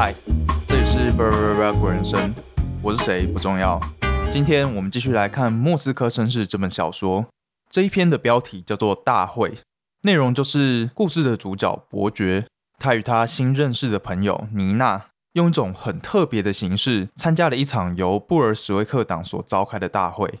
嗨，这里是 b r b r 古人生，我是谁不重要。今天我们继续来看《莫斯科绅士》这本小说。这一篇的标题叫做《大会》，内容就是故事的主角伯爵，他与他新认识的朋友妮娜，用一种很特别的形式参加了一场由布尔什维克党所召开的大会。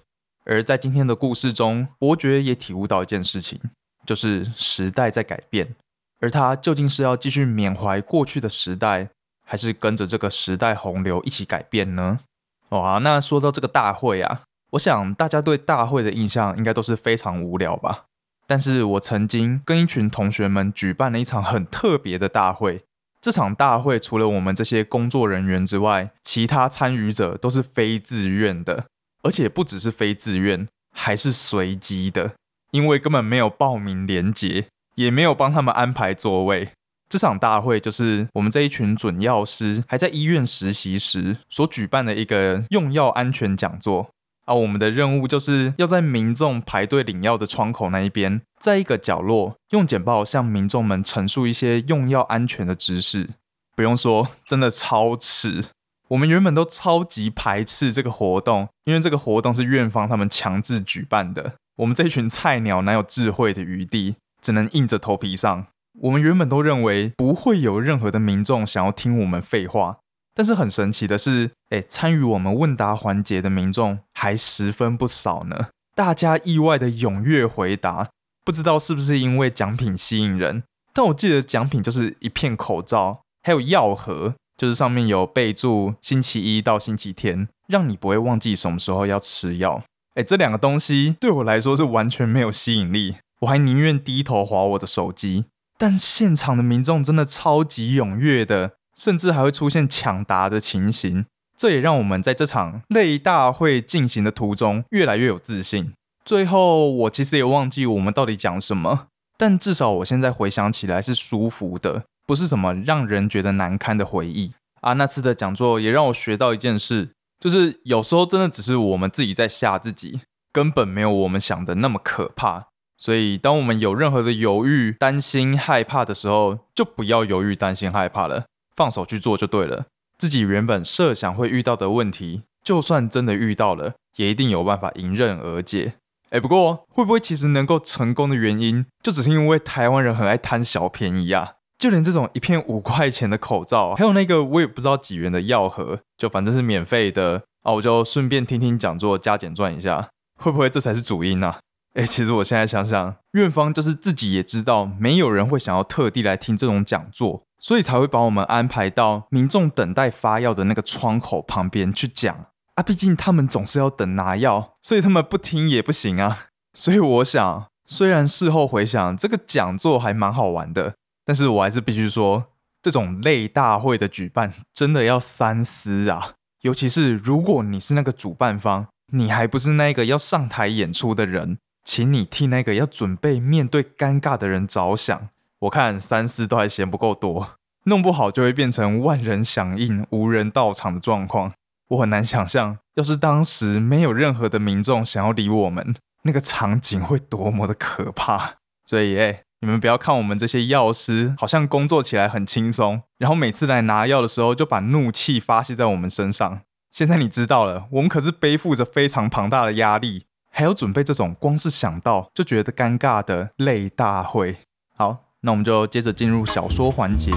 而在今天的故事中，伯爵也体悟到一件事情，就是时代在改变，而他究竟是要继续缅怀过去的时代，还是跟着这个时代洪流一起改变呢？哇，那说到这个大会啊，我想大家对大会的印象应该都是非常无聊吧。但是我曾经跟一群同学们举办了一场很特别的大会，这场大会除了我们这些工作人员之外，其他参与者都是非自愿的。而且不只是非自愿，还是随机的，因为根本没有报名连结，也没有帮他们安排座位。这场大会就是我们这一群准药师还在医院实习时所举办的一个用药安全讲座。而我们的任务就是要在民众排队领药的窗口那一边，在一个角落用简报向民众们陈述一些用药安全的知识。不用说，真的超迟。我们原本都超级排斥这个活动，因为这个活动是院方他们强制举办的。我们这群菜鸟哪有智慧的余地，只能硬着头皮上。我们原本都认为不会有任何的民众想要听我们废话，但是很神奇的是，哎，参与我们问答环节的民众还十分不少呢。大家意外的踊跃回答，不知道是不是因为奖品吸引人，但我记得奖品就是一片口罩，还有药盒。就是上面有备注，星期一到星期天，让你不会忘记什么时候要吃药。哎，这两个东西对我来说是完全没有吸引力，我还宁愿低头划我的手机。但现场的民众真的超级踊跃的，甚至还会出现抢答的情形。这也让我们在这场类大会进行的途中越来越有自信。最后，我其实也忘记我们到底讲什么，但至少我现在回想起来是舒服的。不是什么让人觉得难堪的回忆啊！那次的讲座也让我学到一件事，就是有时候真的只是我们自己在吓自己，根本没有我们想的那么可怕。所以，当我们有任何的犹豫、担心、害怕的时候，就不要犹豫、担心、害怕了，放手去做就对了。自己原本设想会遇到的问题，就算真的遇到了，也一定有办法迎刃而解。哎，不过会不会其实能够成功的原因，就只是因为台湾人很爱贪小便宜啊？就连这种一片五块钱的口罩，还有那个我也不知道几元的药盒，就反正是免费的啊，我就顺便听听讲座，加减赚一下，会不会这才是主因呢？哎，其实我现在想想，院方就是自己也知道，没有人会想要特地来听这种讲座，所以才会把我们安排到民众等待发药的那个窗口旁边去讲啊。毕竟他们总是要等拿药，所以他们不听也不行啊。所以我想，虽然事后回想，这个讲座还蛮好玩的。但是我还是必须说，这种类大会的举办真的要三思啊！尤其是如果你是那个主办方，你还不是那个要上台演出的人，请你替那个要准备面对尴尬的人着想。我看三思都还嫌不够多，弄不好就会变成万人响应、无人到场的状况。我很难想象，要是当时没有任何的民众想要理我们，那个场景会多么的可怕。所以，哎。你们不要看我们这些药师，好像工作起来很轻松，然后每次来拿药的时候就把怒气发泄在我们身上。现在你知道了，我们可是背负着非常庞大的压力，还要准备这种光是想到就觉得尴尬的累大会。好，那我们就接着进入小说环节。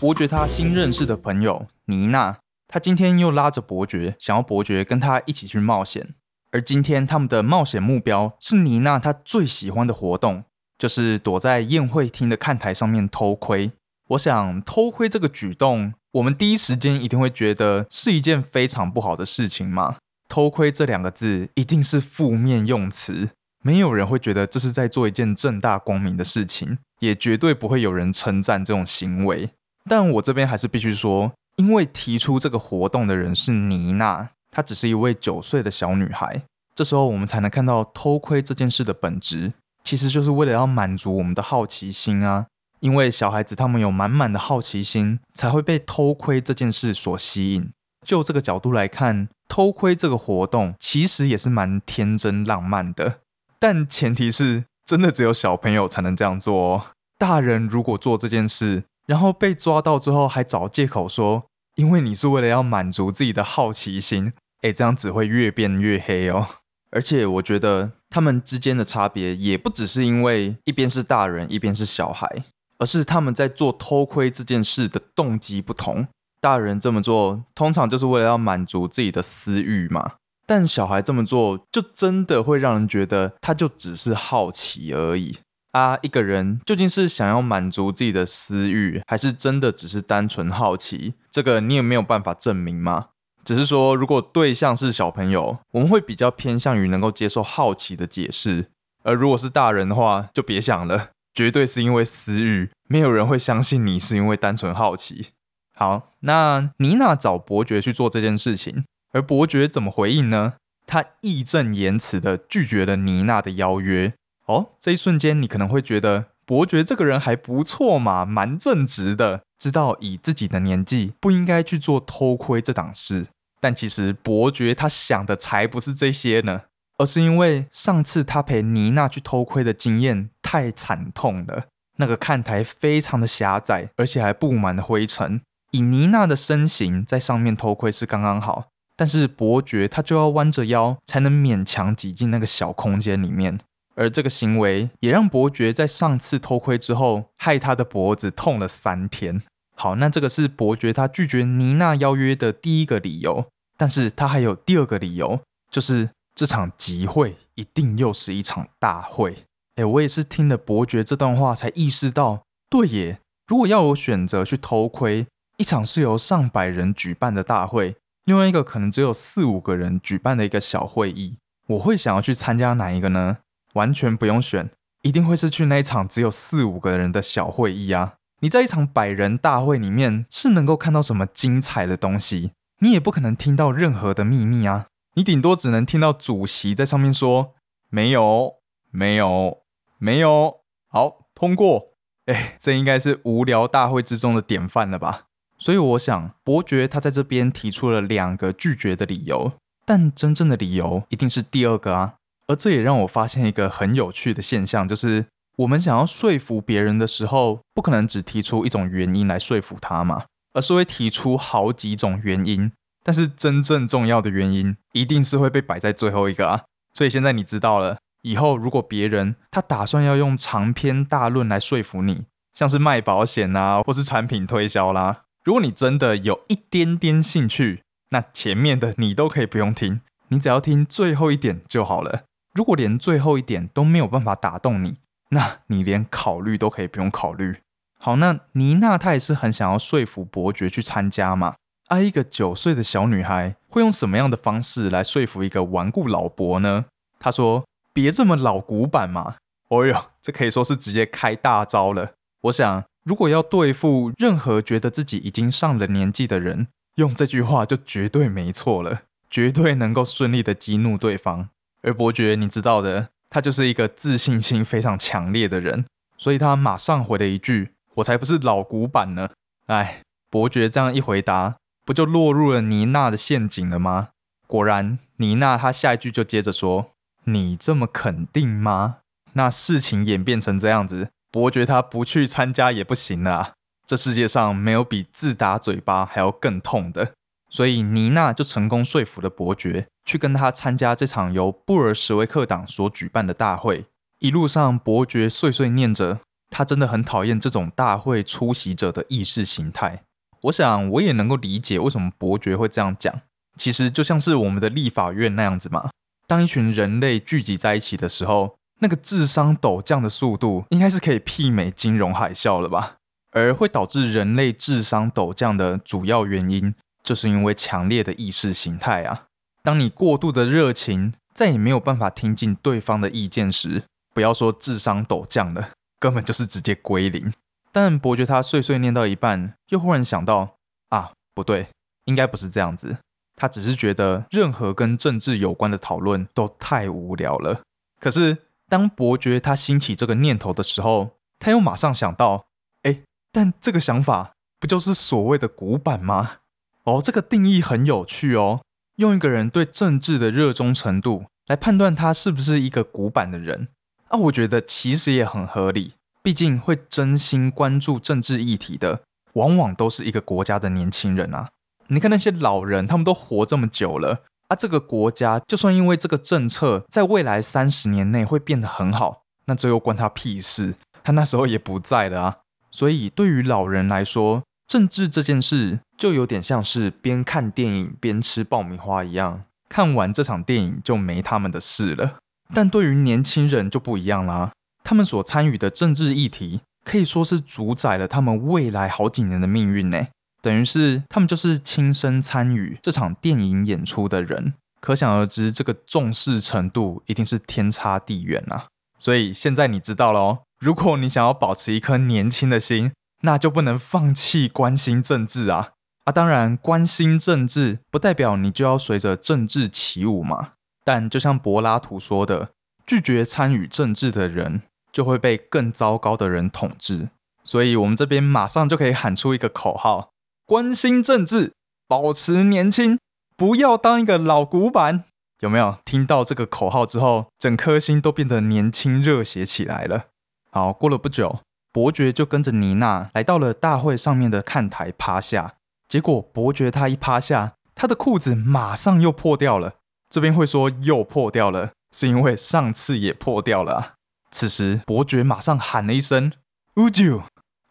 伯爵他新认识的朋友妮娜，他今天又拉着伯爵，想要伯爵跟他一起去冒险。而今天他们的冒险目标是妮娜她最喜欢的活动，就是躲在宴会厅的看台上面偷窥。我想偷窥这个举动，我们第一时间一定会觉得是一件非常不好的事情嘛。偷窥这两个字一定是负面用词，没有人会觉得这是在做一件正大光明的事情，也绝对不会有人称赞这种行为。但我这边还是必须说，因为提出这个活动的人是妮娜，她只是一位九岁的小女孩。这时候我们才能看到偷窥这件事的本质，其实就是为了要满足我们的好奇心啊。因为小孩子他们有满满的好奇心，才会被偷窥这件事所吸引。就这个角度来看，偷窥这个活动其实也是蛮天真浪漫的，但前提是真的只有小朋友才能这样做哦。大人如果做这件事，然后被抓到之后还找借口说，因为你是为了要满足自己的好奇心，哎，这样只会越变越黑哦。而且我觉得他们之间的差别也不只是因为一边是大人，一边是小孩，而是他们在做偷窥这件事的动机不同。大人这么做通常就是为了要满足自己的私欲嘛，但小孩这么做就真的会让人觉得他就只是好奇而已啊！一个人究竟是想要满足自己的私欲，还是真的只是单纯好奇？这个你也没有办法证明吗？只是说，如果对象是小朋友，我们会比较偏向于能够接受好奇的解释；而如果是大人的话，就别想了，绝对是因为私欲，没有人会相信你是因为单纯好奇。好，那妮娜找伯爵去做这件事情，而伯爵怎么回应呢？他义正言辞的拒绝了妮娜的邀约。哦，这一瞬间你可能会觉得伯爵这个人还不错嘛，蛮正直的，知道以自己的年纪不应该去做偷窥这档事。但其实伯爵他想的才不是这些呢，而是因为上次他陪妮娜去偷窥的经验太惨痛了，那个看台非常的狭窄，而且还布满了灰尘。以妮娜的身形在上面偷窥是刚刚好，但是伯爵他就要弯着腰才能勉强挤进那个小空间里面，而这个行为也让伯爵在上次偷窥之后，害他的脖子痛了三天。好，那这个是伯爵他拒绝妮娜邀约的第一个理由，但是他还有第二个理由，就是这场集会一定又是一场大会。哎，我也是听了伯爵这段话才意识到，对耶，如果要我选择去偷窥。一场是由上百人举办的大会，另外一个可能只有四五个人举办的一个小会议，我会想要去参加哪一个呢？完全不用选，一定会是去那一场只有四五个人的小会议啊！你在一场百人大会里面是能够看到什么精彩的东西？你也不可能听到任何的秘密啊！你顶多只能听到主席在上面说：“没有，没有，没有。”好，通过。哎，这应该是无聊大会之中的典范了吧？所以我想，伯爵他在这边提出了两个拒绝的理由，但真正的理由一定是第二个啊。而这也让我发现一个很有趣的现象，就是我们想要说服别人的时候，不可能只提出一种原因来说服他嘛，而是会提出好几种原因。但是真正重要的原因，一定是会被摆在最后一个啊。所以现在你知道了，以后如果别人他打算要用长篇大论来说服你，像是卖保险啊，或是产品推销啦。如果你真的有一点点兴趣，那前面的你都可以不用听，你只要听最后一点就好了。如果连最后一点都没有办法打动你，那你连考虑都可以不用考虑。好，那妮娜她也是很想要说服伯爵去参加嘛。啊，一个九岁的小女孩会用什么样的方式来说服一个顽固老伯呢？她说：“别这么老古板嘛。”哦哟，这可以说是直接开大招了。我想。如果要对付任何觉得自己已经上了年纪的人，用这句话就绝对没错了，绝对能够顺利的激怒对方。而伯爵，你知道的，他就是一个自信心非常强烈的人，所以他马上回了一句：“我才不是老古板呢！”哎，伯爵这样一回答，不就落入了妮娜的陷阱了吗？果然，妮娜她下一句就接着说：“你这么肯定吗？”那事情演变成这样子。伯爵他不去参加也不行了，这世界上没有比自打嘴巴还要更痛的，所以妮娜就成功说服了伯爵去跟他参加这场由布尔什维克党所举办的大会。一路上，伯爵碎碎念着，他真的很讨厌这种大会出席者的意识形态。我想，我也能够理解为什么伯爵会这样讲。其实就像是我们的立法院那样子嘛，当一群人类聚集在一起的时候。那个智商陡降的速度，应该是可以媲美金融海啸了吧？而会导致人类智商陡降的主要原因，就是因为强烈的意识形态啊。当你过度的热情，再也没有办法听进对方的意见时，不要说智商陡降了，根本就是直接归零。但伯爵他碎碎念到一半，又忽然想到啊，不对，应该不是这样子。他只是觉得任何跟政治有关的讨论都太无聊了。可是。当伯爵他兴起这个念头的时候，他又马上想到：哎，但这个想法不就是所谓的古板吗？哦，这个定义很有趣哦。用一个人对政治的热衷程度来判断他是不是一个古板的人，啊，我觉得其实也很合理。毕竟会真心关注政治议题的，往往都是一个国家的年轻人啊。你看那些老人，他们都活这么久了啊，这个国家就算因为这个政策在未来三十年内会变得很好，那这又关他屁事？他那时候也不在了啊。所以对于老人来说，政治这件事就有点像是边看电影边吃爆米花一样，看完这场电影就没他们的事了。但对于年轻人就不一样啦。他们所参与的政治议题可以说是主宰了他们未来好几年的命运呢。等于是他们就是亲身参与这场电影演出的人，可想而知，这个重视程度一定是天差地远啊。所以现在你知道了哦，如果你想要保持一颗年轻的心，那就不能放弃关心政治啊啊！当然，关心政治不代表你就要随着政治起舞嘛。但就像柏拉图说的，拒绝参与政治的人。就会被更糟糕的人统治，所以我们这边马上就可以喊出一个口号：关心政治，保持年轻，不要当一个老古板。有没有听到这个口号之后，整颗心都变得年轻热血起来了？好，过了不久，伯爵就跟着妮娜来到了大会上面的看台趴下。结果伯爵他一趴下，他的裤子马上又破掉了。这边会说又破掉了，是因为上次也破掉了。啊此时，伯爵马上喊了一声“乌九”，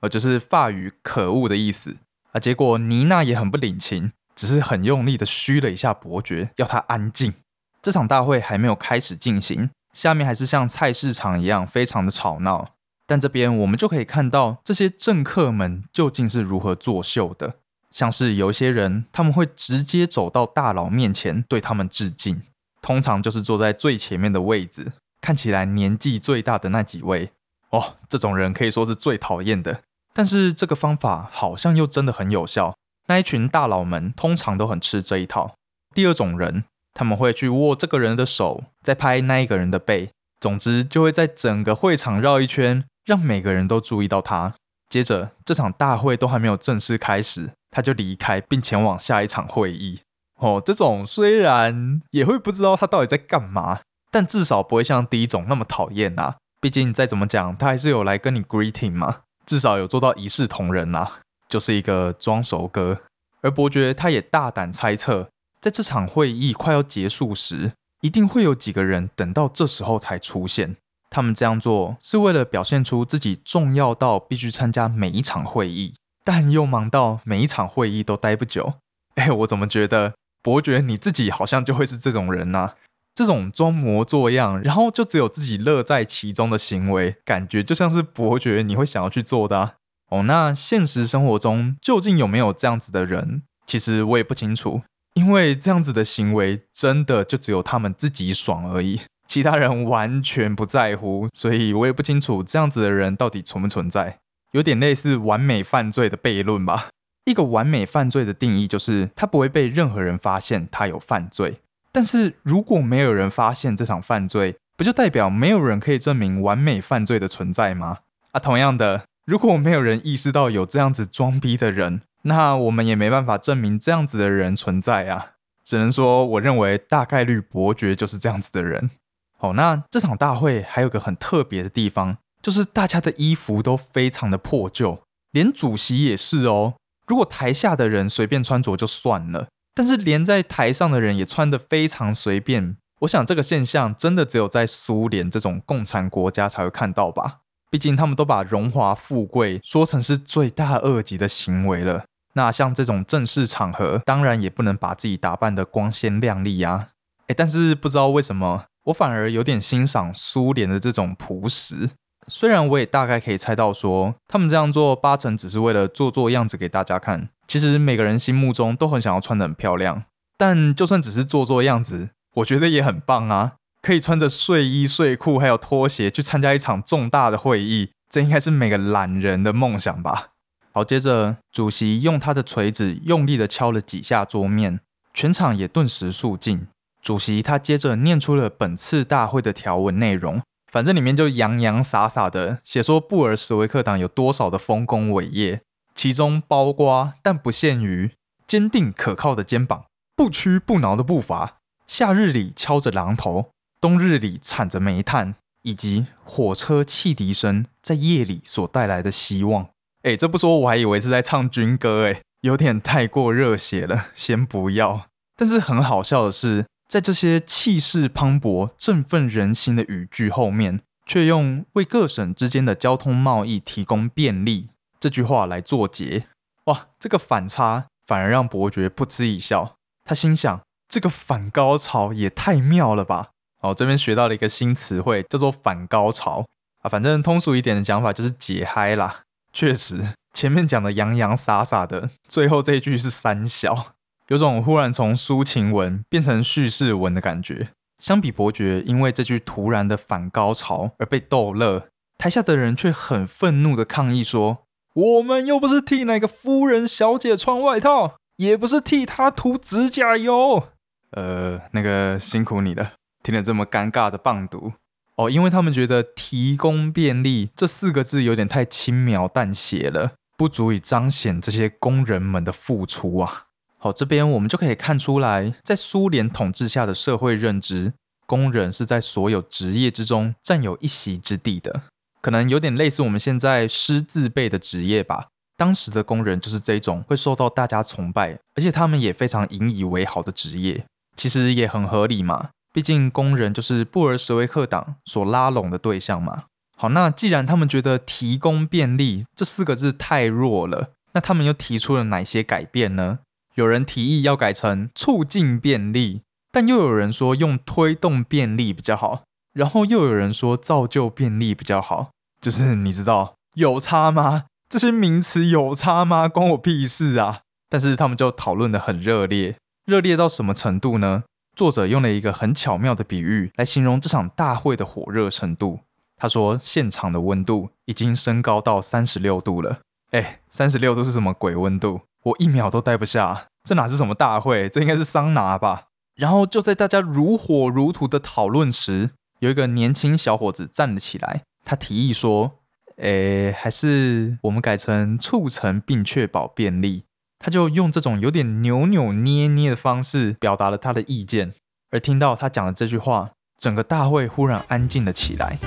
呃，就是法语“可恶”的意思啊。结果妮娜也很不领情，只是很用力的嘘了一下伯爵，要他安静。这场大会还没有开始进行，下面还是像菜市场一样非常的吵闹。但这边我们就可以看到这些政客们究竟是如何作秀的，像是有一些人他们会直接走到大佬面前对他们致敬，通常就是坐在最前面的位子。看起来年纪最大的那几位哦，这种人可以说是最讨厌的。但是这个方法好像又真的很有效。那一群大佬们通常都很吃这一套。第二种人，他们会去握这个人的手，再拍那一个人的背，总之就会在整个会场绕一圈，让每个人都注意到他。接着这场大会都还没有正式开始，他就离开并前往下一场会议。哦，这种虽然也会不知道他到底在干嘛。但至少不会像第一种那么讨厌啊！毕竟再怎么讲，他还是有来跟你 greeting 嘛，至少有做到一视同仁啦，就是一个装熟哥。而伯爵他也大胆猜测，在这场会议快要结束时，一定会有几个人等到这时候才出现。他们这样做是为了表现出自己重要到必须参加每一场会议，但又忙到每一场会议都待不久。哎，我怎么觉得伯爵你自己好像就会是这种人呢？这种装模作样，然后就只有自己乐在其中的行为，感觉就像是伯爵你会想要去做的哦。那现实生活中究竟有没有这样子的人？其实我也不清楚，因为这样子的行为真的就只有他们自己爽而已，其他人完全不在乎，所以我也不清楚这样子的人到底存不存在。有点类似完美犯罪的悖论吧。一个完美犯罪的定义就是他不会被任何人发现他有犯罪。但是如果没有人发现这场犯罪，不就代表没有人可以证明完美犯罪的存在吗？啊，同样的，如果没有人意识到有这样子装逼的人，那我们也没办法证明这样子的人存在啊。只能说，我认为大概率伯爵就是这样子的人。好，那这场大会还有个很特别的地方，就是大家的衣服都非常的破旧，连主席也是哦。如果台下的人随便穿着就算了。但是连在台上的人也穿得非常随便，我想这个现象真的只有在苏联这种共产国家才会看到吧？毕竟他们都把荣华富贵说成是罪大恶极的行为了。那像这种正式场合，当然也不能把自己打扮得光鲜亮丽呀。哎，但是不知道为什么，我反而有点欣赏苏联的这种朴实。虽然我也大概可以猜到，说他们这样做八成只是为了做做样子给大家看。其实每个人心目中都很想要穿得很漂亮，但就算只是做做样子，我觉得也很棒啊！可以穿着睡衣、睡裤还有拖鞋去参加一场重大的会议，这应该是每个懒人的梦想吧？好，接着主席用他的锤子用力的敲了几下桌面，全场也顿时肃静。主席他接着念出了本次大会的条文内容，反正里面就洋洋洒洒的写说布尔什维克党有多少的丰功伟业。其中包括但不限于坚定可靠的肩膀、不屈不挠的步伐，夏日里敲着榔头，冬日里铲着煤炭，以及火车汽笛声在夜里所带来的希望。哎，这不说我还以为是在唱军歌，哎，有点太过热血了，先不要。但是很好笑的是，在这些气势磅礴、振奋人心的语句后面，却用为各省之间的交通贸易提供便利这句话来作结。哇，这个反差反而让伯爵不知一笑。他心想：这个反高潮也太妙了吧！哦，这边学到了一个新词汇，叫做反高潮啊。反正通俗一点的讲法就是解嗨啦。确实，前面讲的洋洋洒洒的，最后这一句是三小，有种忽然从抒情文变成叙事文的感觉。相比伯爵因为这句突然的反高潮而被逗乐，台下的人却很愤怒的抗议说：“我们又不是替哪个夫人小姐穿外套，也不是替她涂指甲油。”呃，那个辛苦你了，听了这么尴尬的棒读。哦，因为他们觉得“提供便利”这四个字有点太轻描淡写了，不足以彰显这些工人们的付出啊。好，这边我们就可以看出来，在苏联统治下的社会认知，工人是在所有职业之中占有一席之地的，可能有点类似我们现在师字辈的职业吧。当时的工人就是这种会受到大家崇拜，而且他们也非常引以为豪的职业，其实也很合理嘛。毕竟工人就是布尔什维克党所拉拢的对象嘛。好，那既然他们觉得提供便利这四个字太弱了，那他们又提出了哪些改变呢？有人提议要改成促进便利，但又有人说用推动便利比较好，然后又有人说造就便利比较好。就是你知道有差吗？这些名词有差吗？关我屁事啊！但是他们就讨论的很热烈，热烈到什么程度呢？作者用了一个很巧妙的比喻来形容这场大会的火热程度。他说：“现场的温度已经升高到三十六度了。”哎，三十六度是什么鬼温度？我一秒都待不下。这哪是什么大会？这应该是桑拿吧？然后就在大家如火如荼的讨论时，有一个年轻小伙子站了起来。他提议说：“哎，还是我们改成促成并确保便利。”他就用这种有点扭扭捏捏的方式表达了他的意见，而听到他讲的这句话，整个大会忽然安静了起来。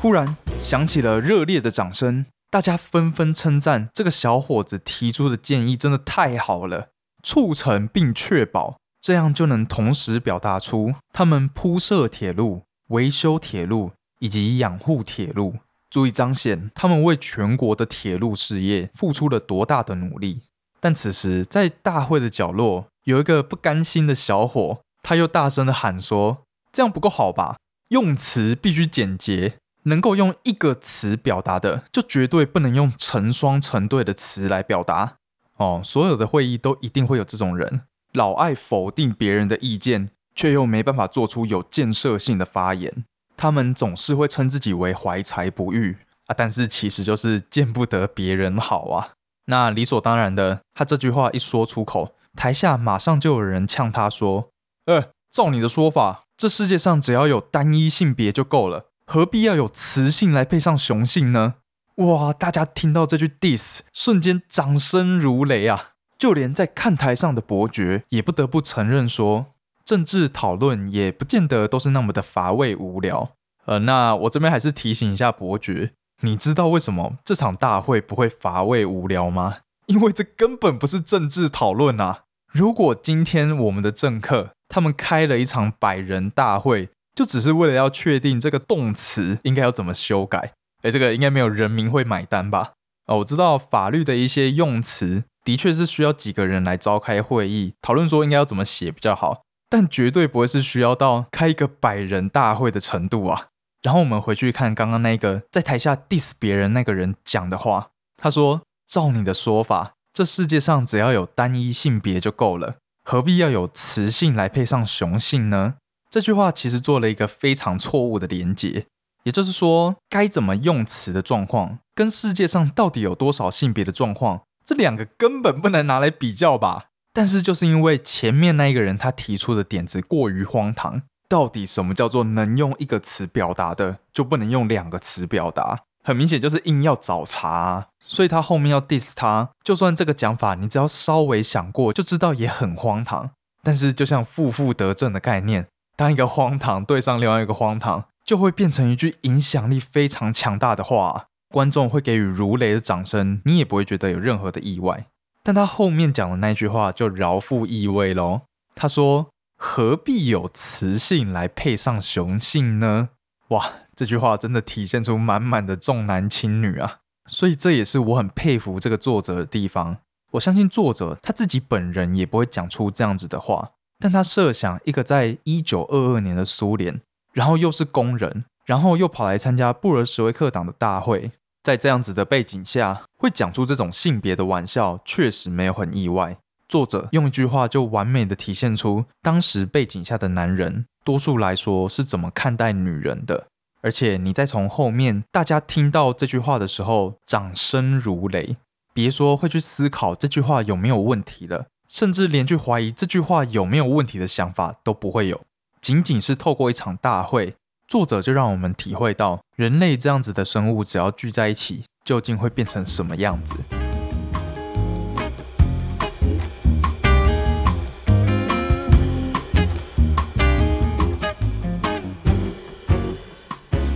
忽然响起了热烈的掌声，大家纷纷称赞这个小伙子提出的建议真的太好了，促成并确保。这样就能同时表达出他们铺设铁路、维修铁路以及养护铁路，足以彰显他们为全国的铁路事业付出了多大的努力。但此时，在大会的角落，有一个不甘心的小伙，他又大声的喊说：“这样不够好吧？用词必须简洁，能够用一个词表达的，就绝对不能用成双成对的词来表达。”哦，所有的会议都一定会有这种人。老爱否定别人的意见，却又没办法做出有建设性的发言。他们总是会称自己为怀才不遇啊，但是其实就是见不得别人好啊。那理所当然的，他这句话一说出口，台下马上就有人呛他说：“呃，照你的说法，这世界上只要有单一性别就够了，何必要有雌性来配上雄性呢？”哇！大家听到这句 diss，瞬间掌声如雷啊！就连在看台上的伯爵也不得不承认说，政治讨论也不见得都是那么的乏味无聊。呃，那我这边还是提醒一下伯爵，你知道为什么这场大会不会乏味无聊吗？因为这根本不是政治讨论啊！如果今天我们的政客他们开了一场百人大会，就只是为了要确定这个动词应该要怎么修改，哎，这个应该没有人民会买单吧？哦，我知道法律的一些用词。的确是需要几个人来召开会议讨论，说应该要怎么写比较好，但绝对不会是需要到开一个百人大会的程度啊。然后我们回去看刚刚那个在台下 diss 别人那个人讲的话，他说：“照你的说法，这世界上只要有单一性别就够了，何必要有雌性来配上雄性呢？”这句话其实做了一个非常错误的连结，也就是说，该怎么用词的状况，跟世界上到底有多少性别的状况。这两个根本不能拿来比较吧？但是就是因为前面那一个人他提出的点子过于荒唐，到底什么叫做能用一个词表达的，就不能用两个词表达？很明显就是硬要找茬啊。所以他后面要 diss 他，就算这个讲法你只要稍微想过就知道也很荒唐。但是就像负负得正的概念，当一个荒唐对上另外一个荒唐，就会变成一句影响力非常强大的话，观众会给予如雷的掌声，你也不会觉得有任何的意外。但他后面讲的那句话就饶富意味喽。他说：“何必有雌性来配上雄性呢？”哇，这句话真的体现出满满的重男轻女啊！所以这也是我很佩服这个作者的地方。我相信作者他自己本人也不会讲出这样子的话，但他设想一个在一九二二年的苏联，然后又是工人，然后又跑来参加布尔什维克党的大会，在这样子的背景下，会讲出这种性别的玩笑，确实没有很意外。作者用一句话就完美的体现出当时背景下的男人，多数来说是怎么看待女人的。而且你再从后面，大家听到这句话的时候，掌声如雷。别说会去思考这句话有没有问题了，甚至连去怀疑这句话有没有问题的想法都不会有。仅仅是透过一场大会，作者就让我们体会到，人类这样子的生物，只要聚在一起，究竟会变成什么样子。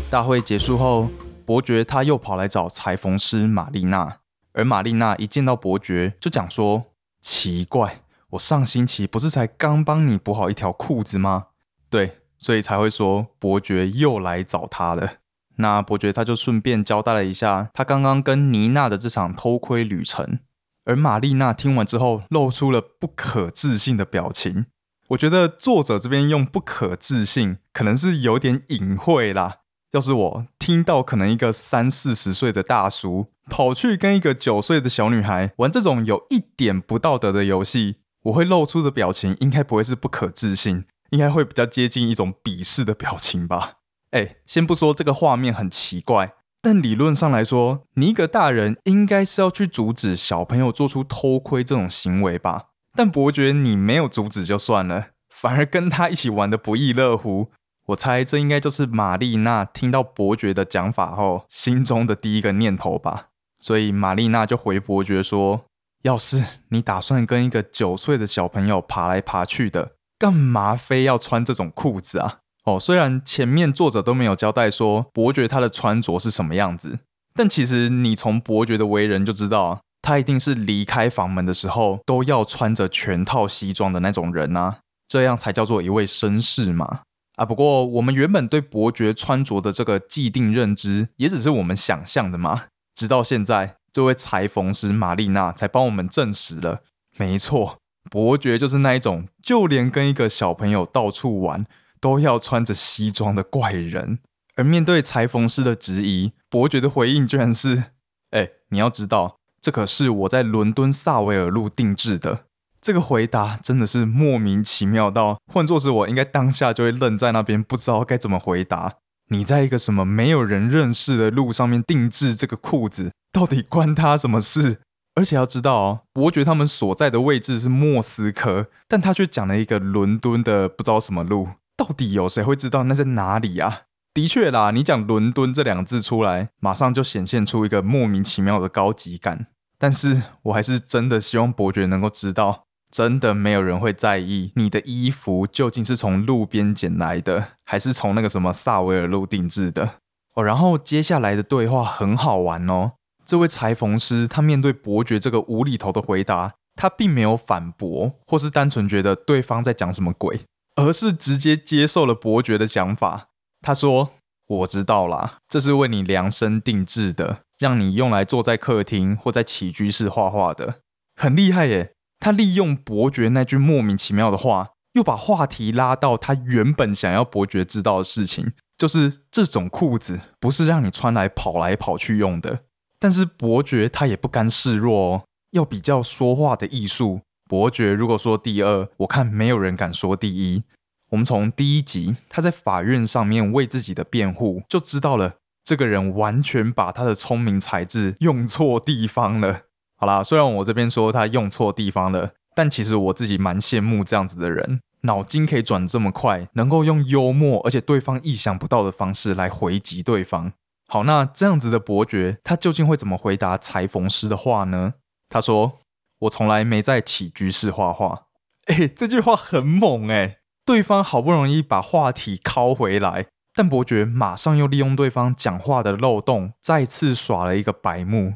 大会结束后，伯爵他又跑来找裁缝师玛丽娜，而玛丽娜一见到伯爵就讲说：“奇怪，我上星期不是才刚帮你补好一条裤子吗？”对，所以才会说伯爵又来找他了。那伯爵他就顺便交代了一下他刚刚跟妮娜的这场偷窥旅程，而玛丽娜听完之后露出了不可置信的表情。我觉得作者这边用不可置信，可能是有点隐晦啦。要是我听到可能一个三四十岁的大叔跑去跟一个九岁的小女孩玩这种有一点不道德的游戏，我会露出的表情应该不会是不可置信，应该会比较接近一种鄙视的表情吧。哎，先不说这个画面很奇怪，但理论上来说，你一个大人应该是要去阻止小朋友做出偷窥这种行为吧？但伯爵你没有阻止就算了，反而跟他一起玩的不亦乐乎。我猜这应该就是玛丽娜听到伯爵的讲法后心中的第一个念头吧。所以玛丽娜就回伯爵说：“要是你打算跟一个九岁的小朋友爬来爬去的，干嘛非要穿这种裤子啊？”哦，虽然前面作者都没有交代说伯爵他的穿着是什么样子，但其实你从伯爵的为人就知道，他一定是离开房门的时候都要穿着全套西装的那种人啊，这样才叫做一位绅士嘛。啊，不过我们原本对伯爵穿着的这个既定认知，也只是我们想象的嘛。直到现在，这位裁缝师玛丽娜才帮我们证实了，没错，伯爵就是那一种，就连跟一个小朋友到处玩都要穿着西装的怪人。而面对裁缝师的质疑，伯爵的回应居然是：“哎，你要知道，这可是我在伦敦萨维尔路定制的。”这个回答真的是莫名其妙到，换作是我，应该当下就会愣在那边，不知道该怎么回答。你在一个什么没有人认识的路上面定制这个裤子，到底关他什么事？而且要知道哦，伯爵他们所在的位置是莫斯科，但他却讲了一个伦敦的不知道什么路，到底有谁会知道那在哪里啊？的确啦，你讲伦敦这两字出来，马上就显现出一个莫名其妙的高级感。但是我还是真的希望伯爵能够知道。真的没有人会在意你的衣服究竟是从路边捡来的，还是从那个什么萨维尔路定制的哦。然后接下来的对话很好玩哦。这位裁缝师他面对伯爵这个无厘头的回答，他并没有反驳，或是单纯觉得对方在讲什么鬼，而是直接接受了伯爵的想法。他说：“我知道啦，这是为你量身定制的，让你用来坐在客厅或在起居室画画的，很厉害耶。”他利用伯爵那句莫名其妙的话，又把话题拉到他原本想要伯爵知道的事情，就是这种裤子不是让你穿来跑来跑去用的。但是伯爵他也不甘示弱哦，要比较说话的艺术。伯爵如果说第二，我看没有人敢说第一。我们从第一集他在法院上面为自己的辩护，就知道了这个人完全把他的聪明才智用错地方了。好啦，虽然我这边说他用错地方了，但其实我自己蛮羡慕这样子的人。脑筋可以转这么快，能够用幽默而且对方意想不到的方式来回击对方。好，那这样子的伯爵，他究竟会怎么回答裁缝师的话呢？他说：“我从来没在起居室画画。”哎，这句话很猛哎！对方好不容易把话题拷回来，但伯爵马上又利用对方讲话的漏洞，再次耍了一个白目。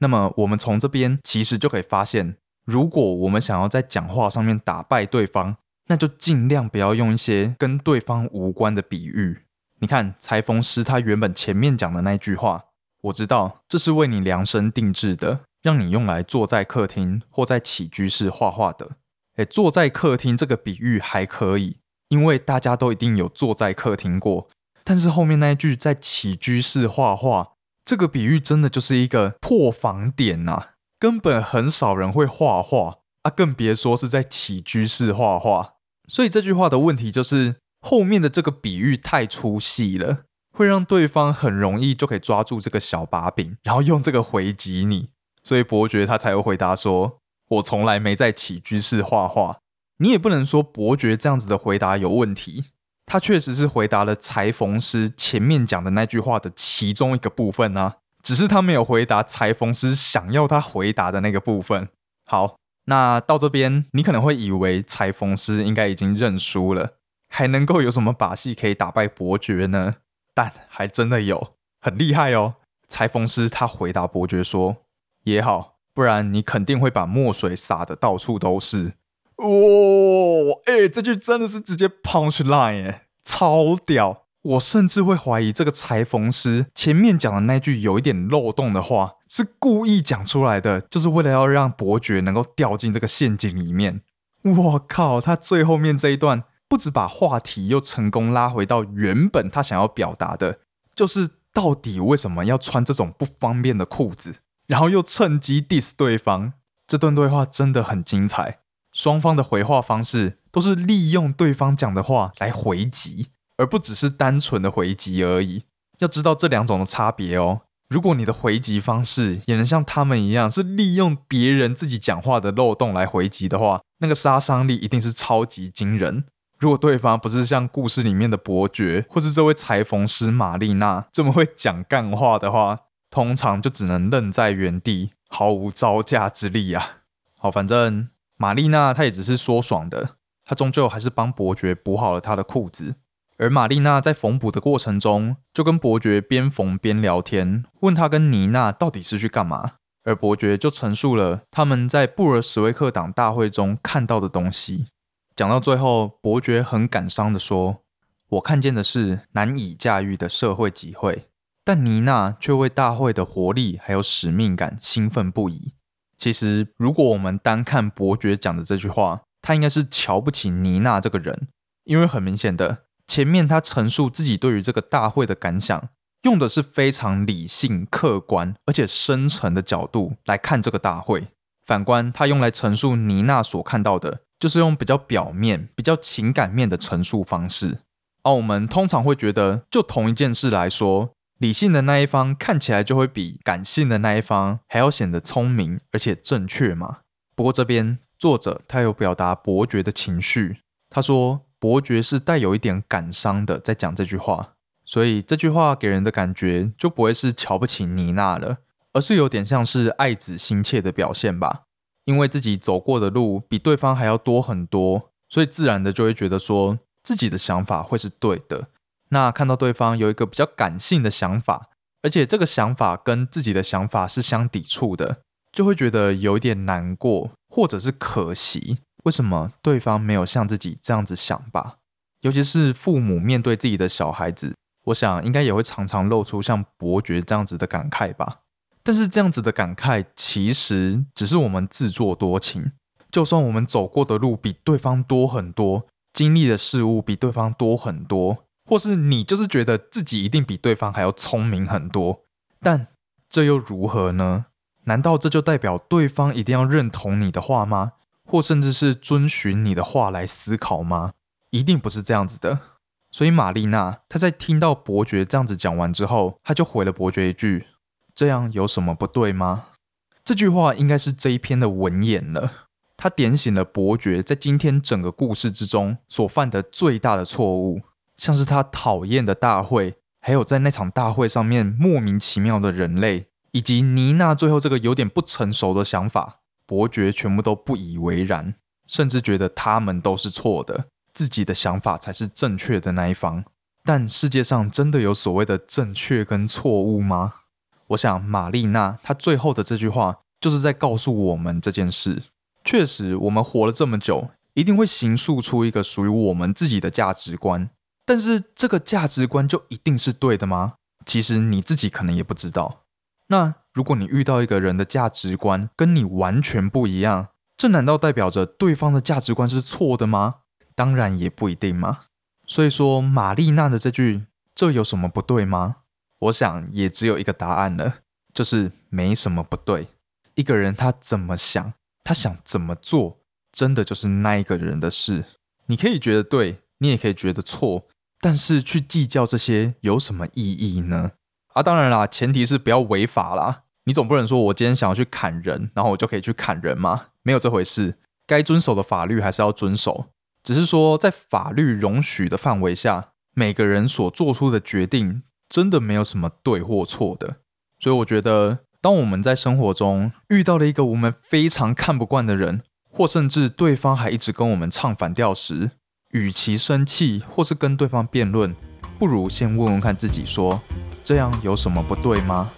那么，我们从这边其实就可以发现，如果我们想要在讲话上面打败对方，那就尽量不要用一些跟对方无关的比喻。你看，裁缝师他原本前面讲的那句话，我知道这是为你量身定制的，让你用来坐在客厅或在起居室画画的。诶，坐在客厅这个比喻还可以，因为大家都一定有坐在客厅过。但是后面那一句在起居室画画，这个比喻真的就是一个破防点呐，根本很少人会画画啊，更别说是在起居室画画。所以这句话的问题就是。后面的这个比喻太粗细了，会让对方很容易就可以抓住这个小把柄，然后用这个回击你。所以伯爵他才会回答说：“我从来没在起居室画画。”你也不能说伯爵这样子的回答有问题，他确实是回答了裁缝师前面讲的那句话的其中一个部分啊，只是他没有回答裁缝师想要他回答的那个部分。好，那到这边你可能会以为裁缝师应该已经认输了。还能够有什么把戏可以打败伯爵呢？但还真的有，很厉害哦。裁缝师他回答伯爵说：“也好，不然你肯定会把墨水洒的到处都是。”哇，哎，这句真的是直接 punch line 哎，超屌！我甚至会怀疑这个裁缝师前面讲的那句有一点漏洞的话，是故意讲出来的，就是为了要让伯爵能够掉进这个陷阱里面。我靠，他最后面这一段。不止把话题又成功拉回到原本他想要表达的，就是到底为什么要穿这种不方便的裤子，然后又趁机 diss 对方。这段对话真的很精彩，双方的回话方式都是利用对方讲的话来回击，而不只是单纯的回击而已。要知道这两种的差别哦。如果你的回击方式也能像他们一样，是利用别人自己讲话的漏洞来回击的话，那个杀伤力一定是超级惊人。如果对方不是像故事里面的伯爵，或是这位裁缝师玛丽娜这么会讲干话的话，通常就只能愣在原地，毫无招架之力啊。好，反正玛丽娜她也只是说爽的，她终究还是帮伯爵补好了他的裤子。而玛丽娜在缝补的过程中，就跟伯爵边缝边聊天，问他跟妮娜到底是去干嘛。而伯爵就陈述了他们在布尔什维克党大会中看到的东西。讲到最后，伯爵很感伤的说：“我看见的是难以驾驭的社会集会，但妮娜却为大会的活力还有使命感兴奋不已。”其实，如果我们单看伯爵讲的这句话，他应该是瞧不起妮娜这个人，因为很明显的，前面他陈述自己对于这个大会的感想，用的是非常理性、客观而且深沉的角度来看这个大会。反观他用来陈述妮娜所看到的。就是用比较表面、比较情感面的陈述方式，而我们通常会觉得，就同一件事来说，理性的那一方看起来就会比感性的那一方还要显得聪明而且正确嘛。不过这边作者他有表达伯爵的情绪，他说伯爵是带有一点感伤的在讲这句话，所以这句话给人的感觉就不会是瞧不起妮娜了，而是有点像是爱子心切的表现吧。因为自己走过的路比对方还要多很多，所以自然的就会觉得说自己的想法会是对的。那看到对方有一个比较感性的想法，而且这个想法跟自己的想法是相抵触的，就会觉得有一点难过，或者是可惜。为什么对方没有像自己这样子想吧？尤其是父母面对自己的小孩子，我想应该也会常常露出像伯爵这样子的感慨吧。但是这样子的感慨，其实只是我们自作多情。就算我们走过的路比对方多很多，经历的事物比对方多很多，或是你就是觉得自己一定比对方还要聪明很多，但这又如何呢？难道这就代表对方一定要认同你的话吗？或甚至是遵循你的话来思考吗？一定不是这样子的。所以玛丽娜她在听到伯爵这样子讲完之后，她就回了伯爵一句。这样有什么不对吗？这句话应该是这一篇的文言了。他点醒了伯爵在今天整个故事之中所犯的最大的错误，像是他讨厌的大会，还有在那场大会上面莫名其妙的人类，以及妮娜最后这个有点不成熟的想法，伯爵全部都不以为然，甚至觉得他们都是错的，自己的想法才是正确的那一方。但世界上真的有所谓的正确跟错误吗？我想玛丽娜她最后的这句话就是在告诉我们这件事。确实，我们活了这么久，一定会形塑出一个属于我们自己的价值观。但是，这个价值观就一定是对的吗？其实你自己可能也不知道。那如果你遇到一个人的价值观跟你完全不一样，这难道代表着对方的价值观是错的吗？当然也不一定嘛。所以说，玛丽娜的这句“这有什么不对吗？”我想也只有一个答案了，就是没什么不对。一个人他怎么想，他想怎么做，真的就是那一个人的事。你可以觉得对，你也可以觉得错，但是去计较这些有什么意义呢？啊，当然啦，前提是不要违法啦。你总不能说我今天想要去砍人，然后我就可以去砍人吗？没有这回事。该遵守的法律还是要遵守。只是说，在法律容许的范围下，每个人所做出的决定真的没有什么对或错的。所以，我觉得，当我们在生活中遇到了一个我们非常看不惯的人，或甚至对方还一直跟我们唱反调时，与其生气或是跟对方辩论，不如先问问看自己：说这样有什么不对吗？